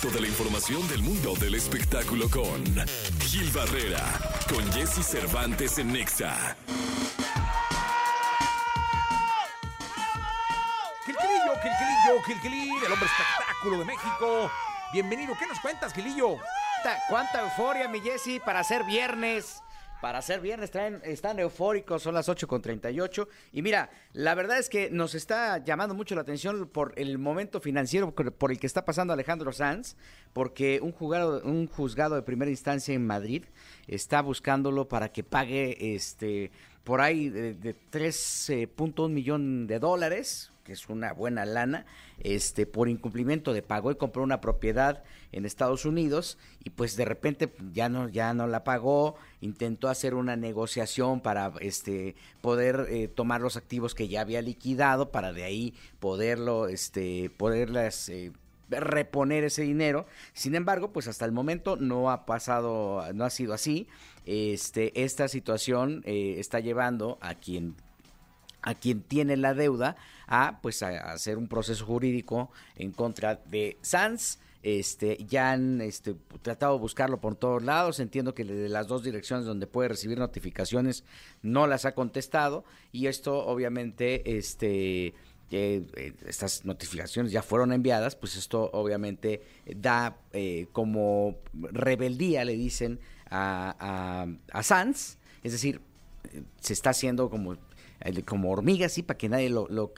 directo de la información del mundo del espectáculo con Gil Barrera, con Jesse Cervantes en Nexa. Gilquilillo, Gilquilillo, Gilquilín, el hombre espectáculo de México. Bienvenido, ¿qué nos cuentas, Gilillo? ¿Cuánta, cuánta euforia, mi Jesse, para ser viernes? Para ser viernes traen, están eufóricos, son las 8.38. Y mira, la verdad es que nos está llamando mucho la atención por el momento financiero por el que está pasando Alejandro Sanz, porque un un juzgado de primera instancia en Madrid está buscándolo para que pague este por ahí de, de 3.1 millón de dólares, que es una buena lana, este por incumplimiento de pago y compró una propiedad en Estados Unidos y pues de repente ya no ya no la pagó, intentó hacer una negociación para este poder eh, tomar los activos que ya había liquidado para de ahí poderlo este poderlas eh, reponer ese dinero. Sin embargo, pues hasta el momento no ha pasado, no ha sido así. Este, esta situación eh, está llevando a quien a quien tiene la deuda a pues a, hacer un proceso jurídico en contra de Sanz. Este, ya han este, tratado de buscarlo por todos lados. Entiendo que de las dos direcciones donde puede recibir notificaciones no las ha contestado. Y esto, obviamente, este, eh, estas notificaciones ya fueron enviadas, pues esto obviamente da eh, como rebeldía, le dicen a, a, a Sanz, es decir, eh, se está haciendo como como hormiga, así, para que nadie lo, lo,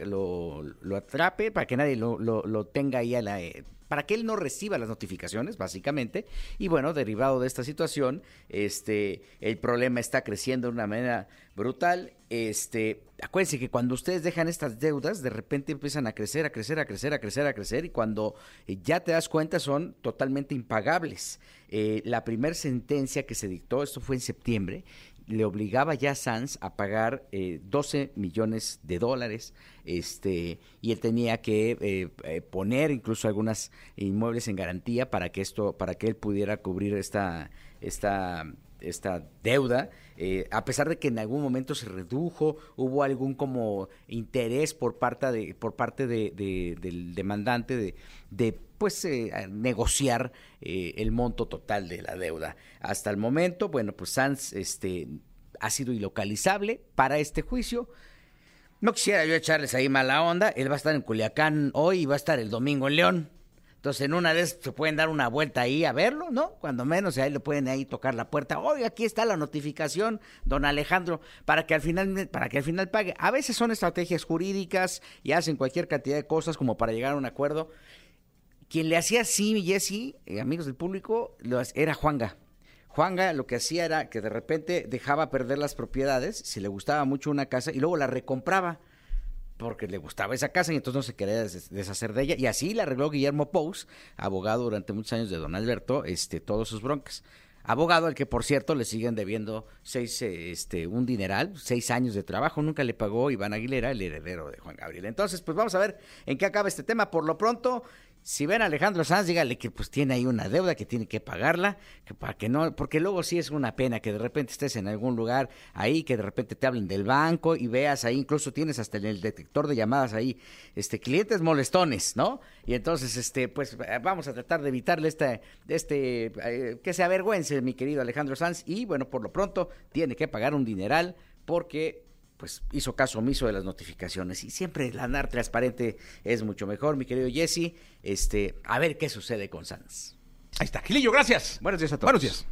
lo, atrape, para que nadie lo, lo, lo tenga ahí a la... eh, para que él no reciba las notificaciones, básicamente. Y bueno, derivado de esta situación, este, el problema está creciendo de una manera brutal. Este, acuérdense que cuando ustedes dejan estas deudas, de repente empiezan a crecer, a crecer, a crecer, a crecer, a crecer, y cuando eh, ya te das cuenta son totalmente impagables. Eh, la primera sentencia que se dictó, esto fue en septiembre, le obligaba ya a Sanz a pagar eh, 12 millones de dólares este y él tenía que eh, eh, poner incluso algunas inmuebles en garantía para que esto para que él pudiera cubrir esta esta esta deuda eh, a pesar de que en algún momento se redujo hubo algún como interés por parte de por parte de, de- del demandante de, de pues eh, negociar eh, el monto total de la deuda hasta el momento bueno pues Sanz este ha sido ilocalizable para este juicio no quisiera yo echarles ahí mala onda. Él va a estar en Culiacán hoy y va a estar el domingo en León. Entonces, en una vez se pueden dar una vuelta ahí a verlo, ¿no? Cuando menos, ahí le pueden ahí tocar la puerta. Hoy aquí está la notificación, don Alejandro, para que al final, para que al final pague. A veces son estrategias jurídicas y hacen cualquier cantidad de cosas como para llegar a un acuerdo. Quien le hacía así, Jesse, eh, amigos del público, era Juanga. Juanga lo que hacía era que de repente dejaba perder las propiedades, si le gustaba mucho una casa, y luego la recompraba porque le gustaba esa casa y entonces no se quería des- deshacer de ella. Y así la arregló Guillermo Pous, abogado durante muchos años de don Alberto, este, todos sus broncas. Abogado al que, por cierto, le siguen debiendo seis, este, un dineral, seis años de trabajo, nunca le pagó Iván Aguilera, el heredero de Juan Gabriel. Entonces, pues vamos a ver en qué acaba este tema. Por lo pronto, si ven a Alejandro Sanz, dígale que pues tiene ahí una deuda que tiene que pagarla, que para que no, porque luego sí es una pena que de repente estés en algún lugar ahí, que de repente te hablen del banco y veas ahí, incluso tienes hasta en el detector de llamadas ahí, este, clientes molestones, ¿no? Y entonces, este, pues eh, vamos a tratar de evitarle este, este, que se avergüence mi querido Alejandro Sanz y bueno, por lo pronto tiene que pagar un dineral porque pues hizo caso omiso de las notificaciones y siempre el andar transparente es mucho mejor, mi querido Jesse. Este, a ver qué sucede con Sanz. Ahí está, Gilillo, gracias. Buenos días a todos. Buenos días.